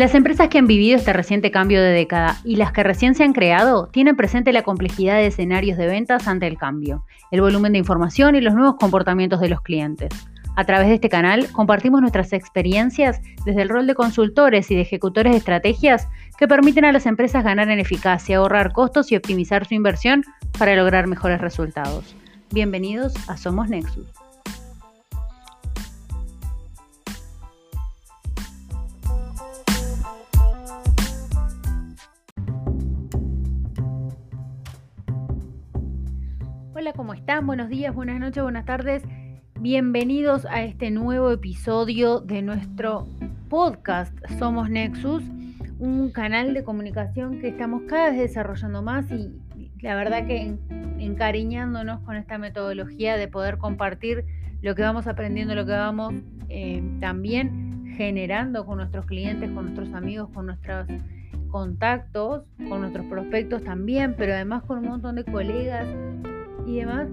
Las empresas que han vivido este reciente cambio de década y las que recién se han creado tienen presente la complejidad de escenarios de ventas ante el cambio, el volumen de información y los nuevos comportamientos de los clientes. A través de este canal compartimos nuestras experiencias desde el rol de consultores y de ejecutores de estrategias que permiten a las empresas ganar en eficacia, ahorrar costos y optimizar su inversión para lograr mejores resultados. Bienvenidos a Somos Nexus. Hola, ¿cómo están? Buenos días, buenas noches, buenas tardes. Bienvenidos a este nuevo episodio de nuestro podcast Somos Nexus, un canal de comunicación que estamos cada vez desarrollando más y la verdad que encariñándonos con esta metodología de poder compartir lo que vamos aprendiendo, lo que vamos eh, también generando con nuestros clientes, con nuestros amigos, con nuestros contactos, con nuestros prospectos también, pero además con un montón de colegas y demás,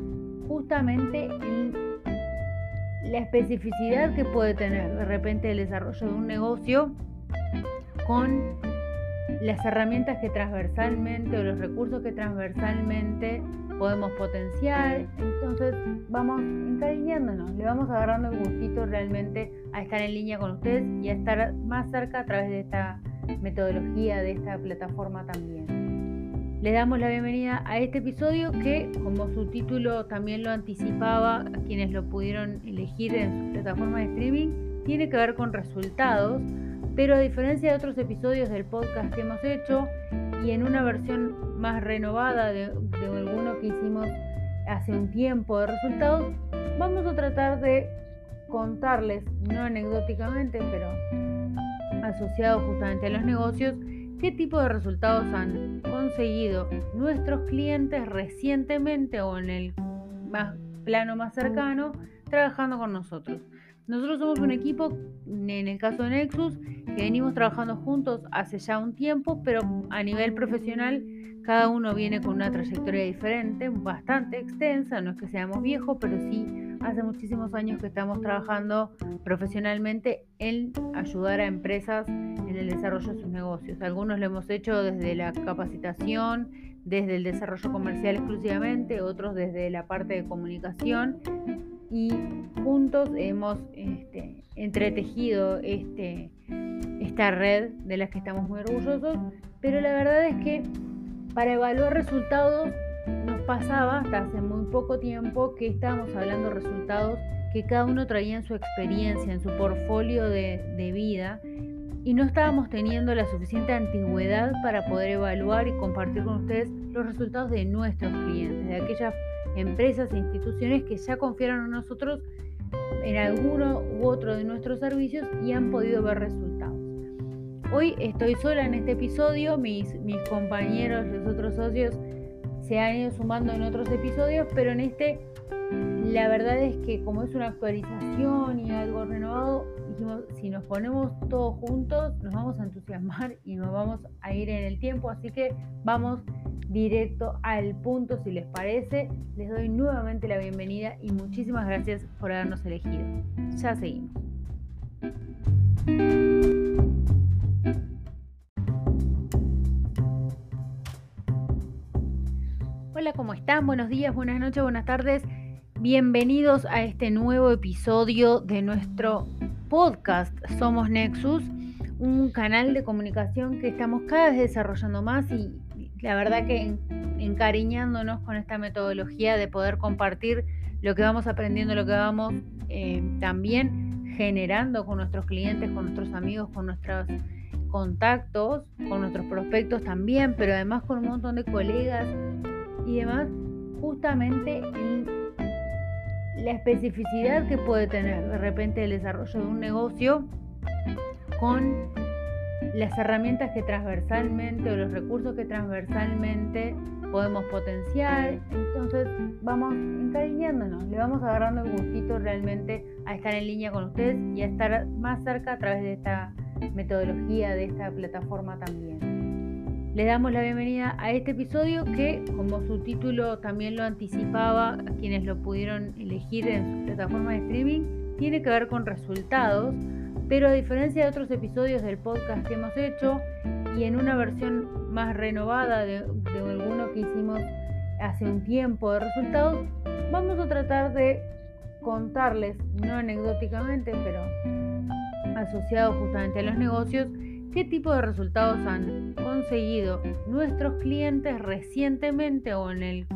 justamente en la especificidad que puede tener de repente el desarrollo de un negocio con las herramientas que transversalmente o los recursos que transversalmente podemos potenciar. Entonces vamos encariñándonos, le vamos agarrando el gustito realmente a estar en línea con ustedes y a estar más cerca a través de esta metodología, de esta plataforma también. Le damos la bienvenida a este episodio que, como su título también lo anticipaba, a quienes lo pudieron elegir en su plataforma de streaming, tiene que ver con resultados, pero a diferencia de otros episodios del podcast que hemos hecho y en una versión más renovada de, de alguno que hicimos hace un tiempo de resultados, vamos a tratar de contarles, no anecdóticamente, pero asociado justamente a los negocios, qué tipo de resultados han conseguido nuestros clientes recientemente o en el más, plano más cercano trabajando con nosotros. Nosotros somos un equipo, en el caso de Nexus, que venimos trabajando juntos hace ya un tiempo, pero a nivel profesional cada uno viene con una trayectoria diferente, bastante extensa, no es que seamos viejos, pero sí hace muchísimos años que estamos trabajando profesionalmente en ayudar a empresas en el desarrollo de sus negocios. Algunos lo hemos hecho desde la capacitación, desde el desarrollo comercial exclusivamente, otros desde la parte de comunicación y juntos hemos este, entretejido este, esta red de las que estamos muy orgullosos, pero la verdad es que para evaluar resultados pasaba hasta hace muy poco tiempo que estábamos hablando resultados que cada uno traía en su experiencia, en su portfolio de, de vida, y no estábamos teniendo la suficiente antigüedad para poder evaluar y compartir con ustedes los resultados de nuestros clientes, de aquellas empresas e instituciones que ya confiaron en nosotros en alguno u otro de nuestros servicios y han podido ver resultados. Hoy estoy sola en este episodio, mis, mis compañeros, los otros socios se han ido sumando en otros episodios, pero en este la verdad es que como es una actualización y algo renovado, dijimos, si nos ponemos todos juntos, nos vamos a entusiasmar y nos vamos a ir en el tiempo, así que vamos directo al punto si les parece. Les doy nuevamente la bienvenida y muchísimas gracias por habernos elegido. Ya seguimos. Hola, ¿cómo están? Buenos días, buenas noches, buenas tardes. Bienvenidos a este nuevo episodio de nuestro podcast Somos Nexus, un canal de comunicación que estamos cada vez desarrollando más y la verdad que encariñándonos con esta metodología de poder compartir lo que vamos aprendiendo, lo que vamos eh, también generando con nuestros clientes, con nuestros amigos, con nuestros contactos, con nuestros prospectos también, pero además con un montón de colegas y demás, justamente en la especificidad que puede tener de repente el desarrollo de un negocio con las herramientas que transversalmente o los recursos que transversalmente podemos potenciar. Entonces vamos encariñándonos, le vamos agarrando el gustito realmente a estar en línea con ustedes y a estar más cerca a través de esta metodología, de esta plataforma también. Le damos la bienvenida a este episodio que, como su título también lo anticipaba, a quienes lo pudieron elegir en su plataforma de streaming, tiene que ver con resultados, Pero a diferencia de otros episodios del podcast que hemos hecho y en una versión más renovada de, de alguno que hicimos hace un tiempo de resultados, vamos a tratar de contarles, no anecdóticamente, pero asociado justamente a los negocios, qué tipo de resultados han conseguido nuestros clientes recientemente o en el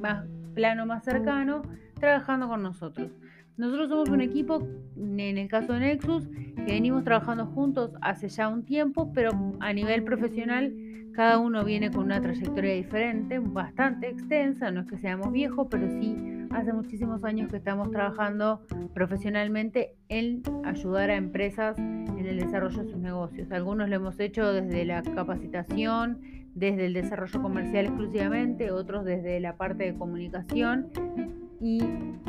más, plano más cercano trabajando con nosotros. Nosotros somos un equipo, en el caso de Nexus, que venimos trabajando juntos hace ya un tiempo, pero a nivel profesional cada uno viene con una trayectoria diferente, bastante extensa, no es que seamos viejos, pero sí hace muchísimos años que estamos trabajando profesionalmente en ayudar a empresas en el desarrollo de sus negocios. Algunos lo hemos hecho desde la capacitación, desde el desarrollo comercial exclusivamente, otros desde la parte de comunicación y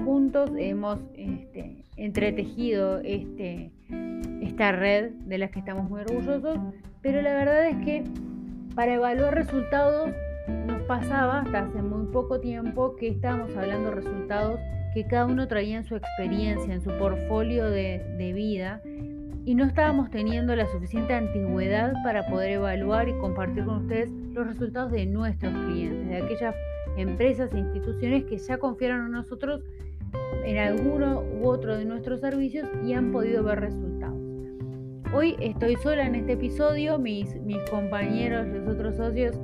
juntos hemos este, entretejido este, esta red de las que estamos muy orgullosos, pero la verdad es que para evaluar resultados pasaba hasta hace muy poco tiempo que estábamos hablando resultados que cada uno traía en su experiencia, en su portfolio de, de vida, y no estábamos teniendo la suficiente antigüedad para poder evaluar y compartir con ustedes los resultados de nuestros clientes, de aquellas empresas e instituciones que ya confiaron en nosotros en alguno u otro de nuestros servicios y han podido ver resultados. Hoy estoy sola en este episodio, mis, mis compañeros, los otros socios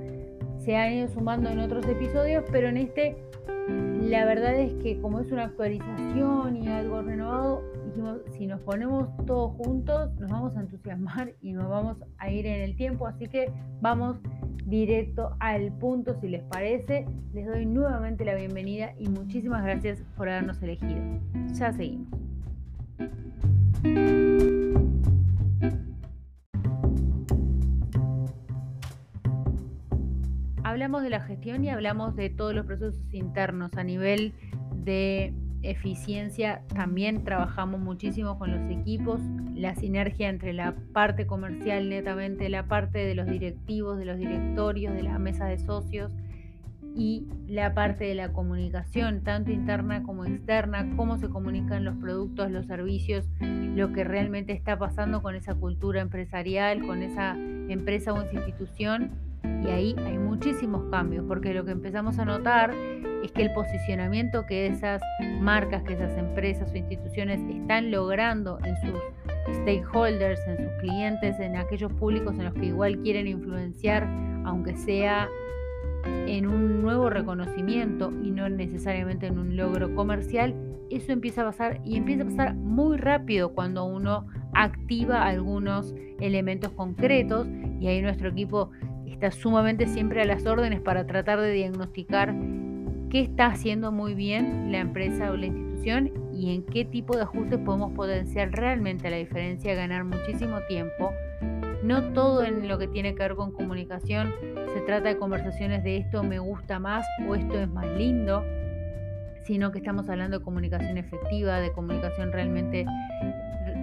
se han ido sumando en otros episodios, pero en este la verdad es que como es una actualización y algo renovado, dijimos, si nos ponemos todos juntos, nos vamos a entusiasmar y nos vamos a ir en el tiempo, así que vamos directo al punto si les parece. Les doy nuevamente la bienvenida y muchísimas gracias por habernos elegido. Ya seguimos. Hablamos de la gestión y hablamos de todos los procesos internos a nivel de eficiencia. También trabajamos muchísimo con los equipos, la sinergia entre la parte comercial netamente, la parte de los directivos, de los directorios, de la mesa de socios y la parte de la comunicación, tanto interna como externa, cómo se comunican los productos, los servicios, lo que realmente está pasando con esa cultura empresarial, con esa empresa o institución y ahí hay muchísimos cambios, porque lo que empezamos a notar es que el posicionamiento que esas marcas, que esas empresas o instituciones están logrando en sus stakeholders, en sus clientes, en aquellos públicos en los que igual quieren influenciar, aunque sea en un nuevo reconocimiento y no necesariamente en un logro comercial, eso empieza a pasar y empieza a pasar muy rápido cuando uno activa algunos elementos concretos y ahí nuestro equipo está sumamente siempre a las órdenes para tratar de diagnosticar qué está haciendo muy bien la empresa o la institución y en qué tipo de ajustes podemos potenciar realmente la diferencia, ganar muchísimo tiempo. No todo en lo que tiene que ver con comunicación se trata de conversaciones de esto me gusta más o esto es más lindo, sino que estamos hablando de comunicación efectiva, de comunicación realmente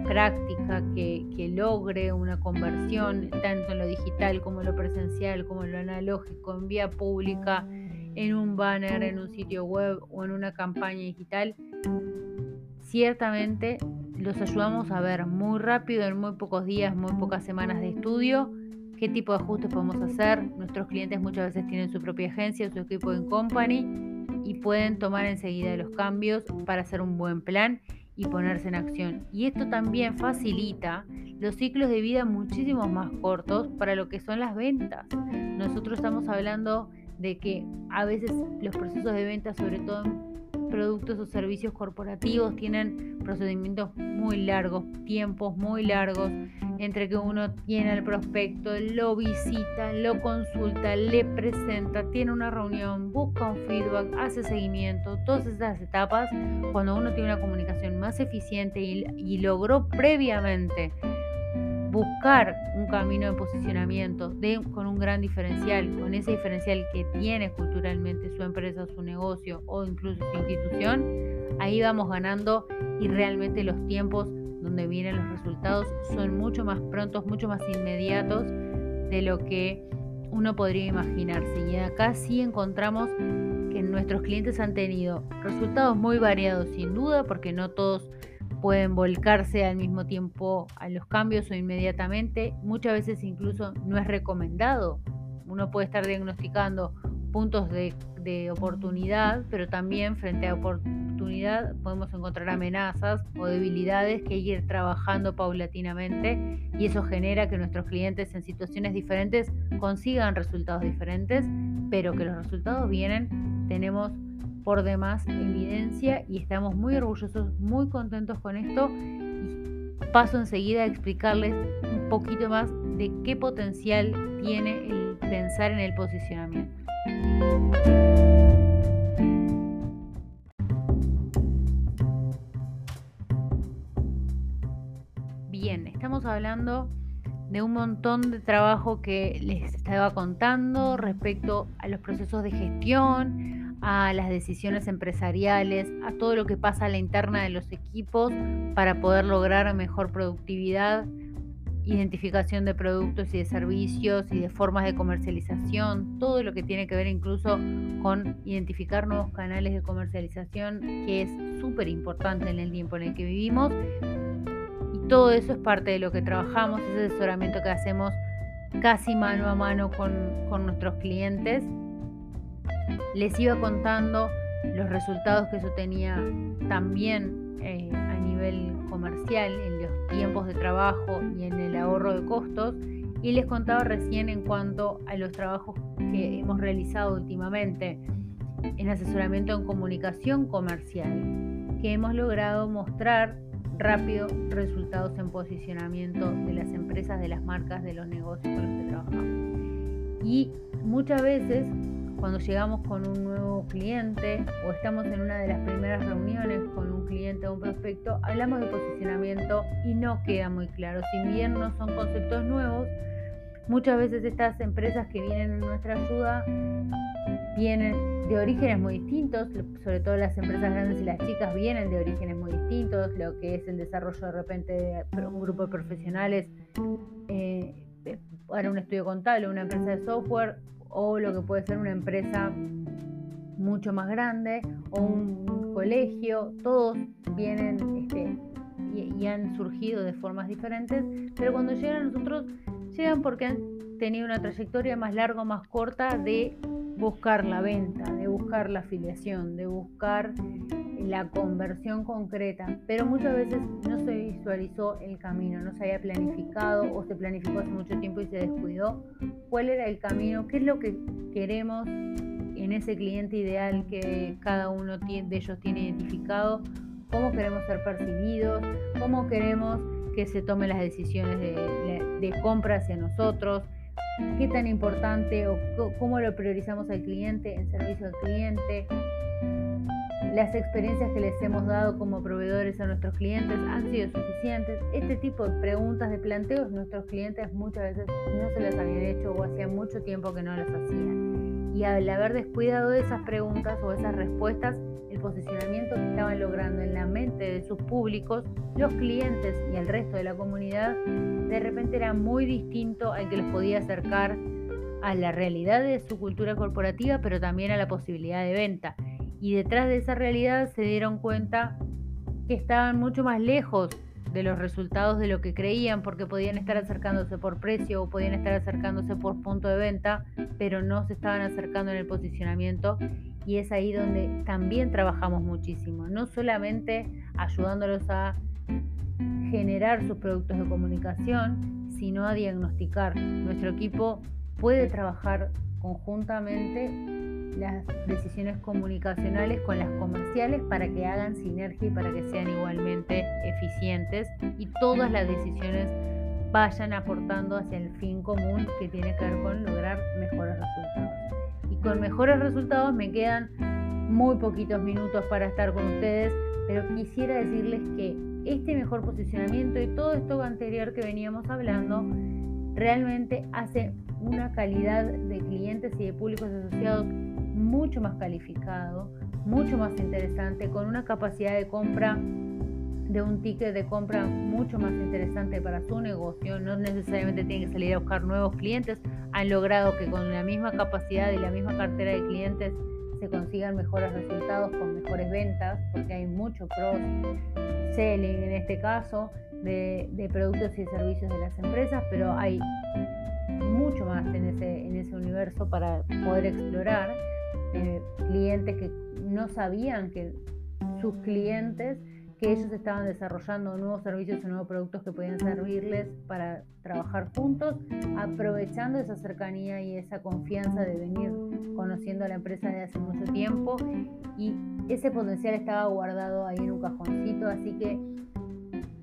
práctica que, logre una conversión tanto en lo digital como en lo presencial, como en lo analógico, en vía pública, en un banner, en un sitio web o en una campaña digital, ciertamente los ayudamos a ver muy rápido, en muy pocos días, muy pocas semanas de estudio, qué tipo de ajustes podemos hacer. Nuestros clientes muchas veces tienen su propia agencia, su equipo en company y pueden tomar enseguida los cambios para hacer un buen plan y ponerse en acción. Y esto también facilita los ciclos de vida muchísimo más cortos para lo que son las ventas. Nosotros estamos hablando de que a veces los procesos de venta, sobre todo en productos o servicios corporativos, tienen procedimientos muy largos, tiempos muy largos entre que uno tiene el prospecto, lo visita, lo consulta, le presenta, tiene una reunión, busca un feedback, hace seguimiento, todas esas etapas, cuando uno tiene una comunicación más eficiente y, logró previamente buscar un camino de posicionamiento con un gran diferencial, con ese diferencial que tiene culturalmente su empresa, su negocio o incluso su institución, ahí vamos ganando y realmente los tiempos donde vienen los resultados son mucho más prontos, mucho más inmediatos de lo que uno podría imaginarse. Y acá sí encontramos que nuestros clientes han tenido resultados muy variados, sin duda, porque no todos pueden volcarse al mismo tiempo a los cambios o inmediatamente. Muchas veces incluso no es recomendado. Uno puede estar diagnosticando puntos de, oportunidad, pero también frente a oportunidad podemos encontrar amenazas o debilidades que hay que ir trabajando paulatinamente y eso genera que nuestros clientes en situaciones diferentes consigan resultados diferentes, pero que los resultados vienen, tenemos por demás evidencia y estamos muy orgullosos, muy contentos con esto. Paso enseguida a explicarles un poquito más de qué potencial tiene el pensar en el posicionamiento. Hablando de un montón de trabajo que les estaba contando respecto a los procesos de gestión, a las decisiones empresariales, a todo lo que pasa a la interna de los equipos para poder lograr mejor productividad, identificación de productos y de servicios y de formas de comercialización, todo lo que tiene que ver incluso con identificar nuevos canales de comercialización, que es súper importante en el tiempo en el que vivimos. Todo eso es parte de lo que trabajamos, ese asesoramiento que hacemos casi mano a mano con, con nuestros clientes. Les iba contando los resultados que eso tenía también eh, a nivel comercial, en los tiempos de trabajo y en el ahorro de costos. Y les contaba recién en cuanto a los trabajos que hemos realizado últimamente en asesoramiento en comunicación comercial, que hemos logrado mostrar rápido resultados en posicionamiento de las empresas, de las marcas, de los negocios con los que trabajamos. Y muchas veces cuando llegamos con un nuevo cliente o estamos en una de las primeras reuniones con un cliente o un prospecto, hablamos de posicionamiento y no queda muy claro. Si bien no son conceptos nuevos, muchas veces estas empresas que vienen en nuestra ayuda vienen de orígenes muy distintos, sobre todo las empresas grandes y las chicas vienen de orígenes muy distintos, lo que es el desarrollo de repente de un grupo de profesionales eh, para un estudio contable, una empresa de software o lo que puede ser una empresa mucho más grande o un colegio, todos vienen este, y, han surgido de formas diferentes, pero cuando llegan a nosotros, llegan porque han tenido una trayectoria más larga o más corta de buscar la venta, de buscar la afiliación, de buscar la conversión concreta, pero muchas veces no se visualizó el camino, no se había planificado o se planificó hace mucho tiempo y se descuidó cuál era el camino, qué es lo que queremos en ese cliente ideal que cada uno de ellos tiene identificado, cómo queremos ser percibidos, cómo queremos que se tomen las decisiones de, de compra hacia nosotros, qué tan importante o cómo lo priorizamos al cliente en servicio al cliente, las experiencias que les hemos dado como proveedores a nuestros clientes han sido suficientes. Este tipo de preguntas, de planteos, nuestros clientes muchas veces no se las habían hecho o hacía mucho tiempo que no las hacían. Y al haber descuidado de esas preguntas o esas respuestas, posicionamiento que estaban logrando en la mente de sus públicos, los clientes y el resto de la comunidad, de repente era muy distinto al que los podía acercar a la realidad de su cultura corporativa, pero también a la posibilidad de venta. Y detrás de esa realidad se dieron cuenta que estaban mucho más lejos de los resultados de lo que creían porque podían estar acercándose por precio o podían estar acercándose por punto de venta, pero no se estaban acercando en el posicionamiento y es ahí donde también trabajamos muchísimo, no solamente ayudándolos a generar sus productos de comunicación, sino a diagnosticar. Nuestro equipo puede trabajar conjuntamente las decisiones comunicacionales con las comerciales para que hagan sinergia y para que sean igualmente eficientes y todas las decisiones vayan aportando hacia el fin común que tiene que ver con lograr mejores resultados. Con mejores resultados me quedan muy poquitos minutos para estar con ustedes, pero quisiera decirles que este mejor posicionamiento y todo esto anterior que veníamos hablando realmente hace una calidad de clientes y de públicos asociados mucho más calificado, mucho más interesante, con una capacidad de compra de un ticket de compra mucho más interesante para su negocio, no necesariamente tienen que salir a buscar nuevos clientes, han logrado que con la misma capacidad y la misma cartera de clientes se consigan mejores resultados con mejores ventas, porque hay mucho cross-selling en este caso de, productos y servicios de las empresas, pero hay mucho más en ese, en ese universo para poder explorar. Eh, clientes que no sabían que sus clientes que ellos estaban desarrollando nuevos servicios y nuevos productos que podían servirles para trabajar juntos, aprovechando esa cercanía y esa confianza de venir conociendo a la empresa de hace mucho tiempo. Y ese potencial estaba guardado ahí en un cajoncito, así que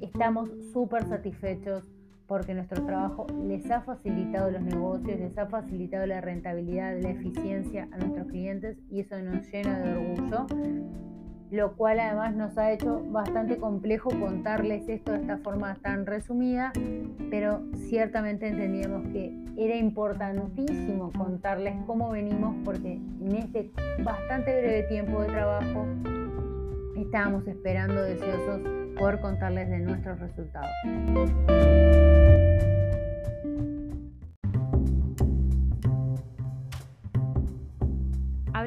estamos súper satisfechos porque nuestro trabajo les ha facilitado los negocios, les ha facilitado la rentabilidad, la eficiencia a nuestros clientes y eso nos llena de orgullo lo cual además nos ha hecho bastante complejo contarles esto de esta forma tan resumida, pero ciertamente entendíamos que era importantísimo contarles cómo venimos porque en este bastante breve tiempo de trabajo estábamos esperando deseosos por contarles de nuestros resultados.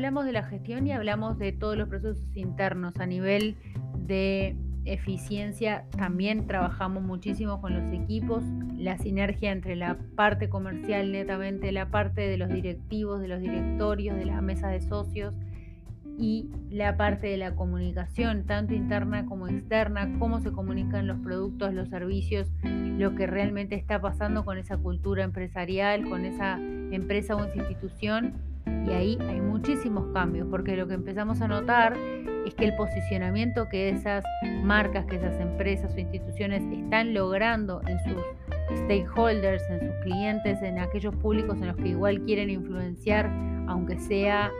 Hablamos de la gestión y hablamos de todos los procesos internos a nivel de eficiencia. También trabajamos muchísimo con los equipos, la sinergia entre la parte comercial netamente, la parte de los directivos, de los directorios, de la mesa de socios y la parte de la comunicación, tanto interna como externa, cómo se comunican los productos, los servicios, lo que realmente está pasando con esa cultura empresarial, con esa empresa o institución y ahí hay muchísimos cambios, porque lo que empezamos a notar es que el posicionamiento que esas marcas, que esas empresas o instituciones están logrando en sus stakeholders, en sus clientes, en aquellos públicos en los que igual quieren influenciar, aunque sea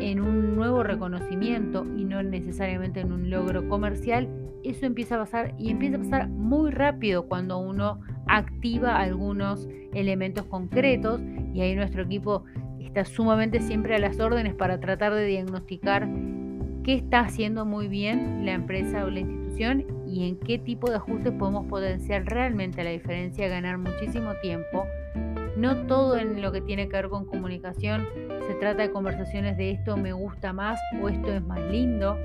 en un nuevo reconocimiento y no necesariamente en un logro comercial, eso empieza a pasar y empieza a pasar muy rápido cuando uno activa algunos elementos concretos y ahí nuestro equipo está sumamente siempre a las órdenes para tratar de diagnosticar qué está haciendo muy bien la empresa o la institución y en qué tipo de ajustes podemos potenciar realmente la diferencia, ganar muchísimo tiempo. No todo en lo que tiene que ver con comunicación se trata de conversaciones de esto me gusta más o esto es más lindo,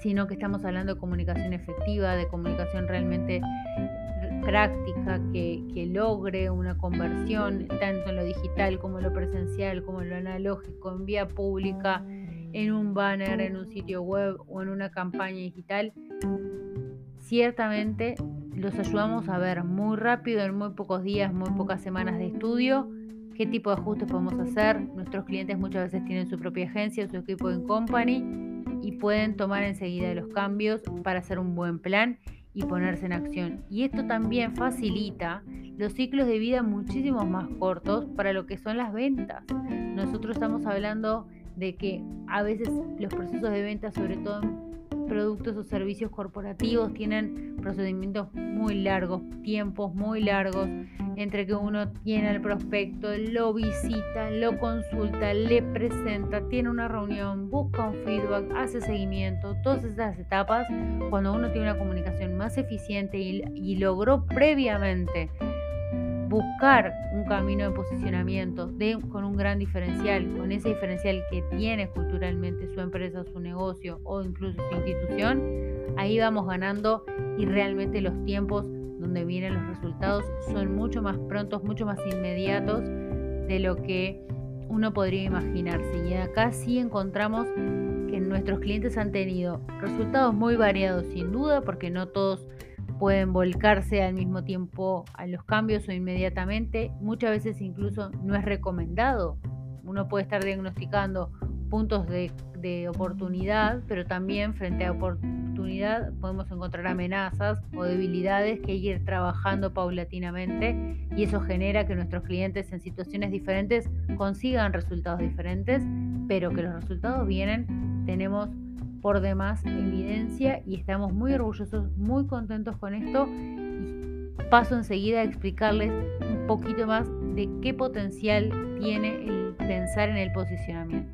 sino que estamos hablando de comunicación efectiva, de comunicación realmente práctica que, logre una conversión tanto en lo digital como en lo presencial, como en lo analógico, en vía pública, en un banner, en un sitio web o en una campaña digital, ciertamente los ayudamos a ver muy rápido, en muy pocos días, muy pocas semanas de estudio, qué tipo de ajustes podemos hacer. Nuestros clientes muchas veces tienen su propia agencia, su equipo en company y pueden tomar enseguida los cambios para hacer un buen plan y ponerse en acción. Y esto también facilita los ciclos de vida muchísimo más cortos para lo que son las ventas. Nosotros estamos hablando de que a veces los procesos de venta, sobre todo en productos o servicios corporativos, tienen procedimientos muy largos, tiempos muy largos, entre que uno tiene el prospecto, lo visita, lo consulta, le presenta, tiene una reunión, busca un feedback, hace seguimiento, todas esas etapas, cuando uno tiene una comunicación más eficiente y, logró previamente buscar un camino de posicionamiento con un gran diferencial, con ese diferencial que tiene culturalmente su empresa, su negocio o incluso su institución, ahí vamos ganando y realmente los tiempos donde vienen los resultados son mucho más prontos, mucho más inmediatos de lo que uno podría imaginarse. Y acá sí encontramos que nuestros clientes han tenido resultados muy variados sin duda, porque no todos pueden volcarse al mismo tiempo a los cambios o inmediatamente. Muchas veces incluso no es recomendado. Uno puede estar diagnosticando puntos de, oportunidad, pero también frente a oportunidades podemos encontrar amenazas o debilidades que hay que ir trabajando paulatinamente y eso genera que nuestros clientes en situaciones diferentes consigan resultados diferentes, pero que los resultados vienen, tenemos por demás evidencia y estamos muy orgullosos, muy contentos con esto y paso enseguida a explicarles un poquito más de qué potencial tiene el pensar en el posicionamiento.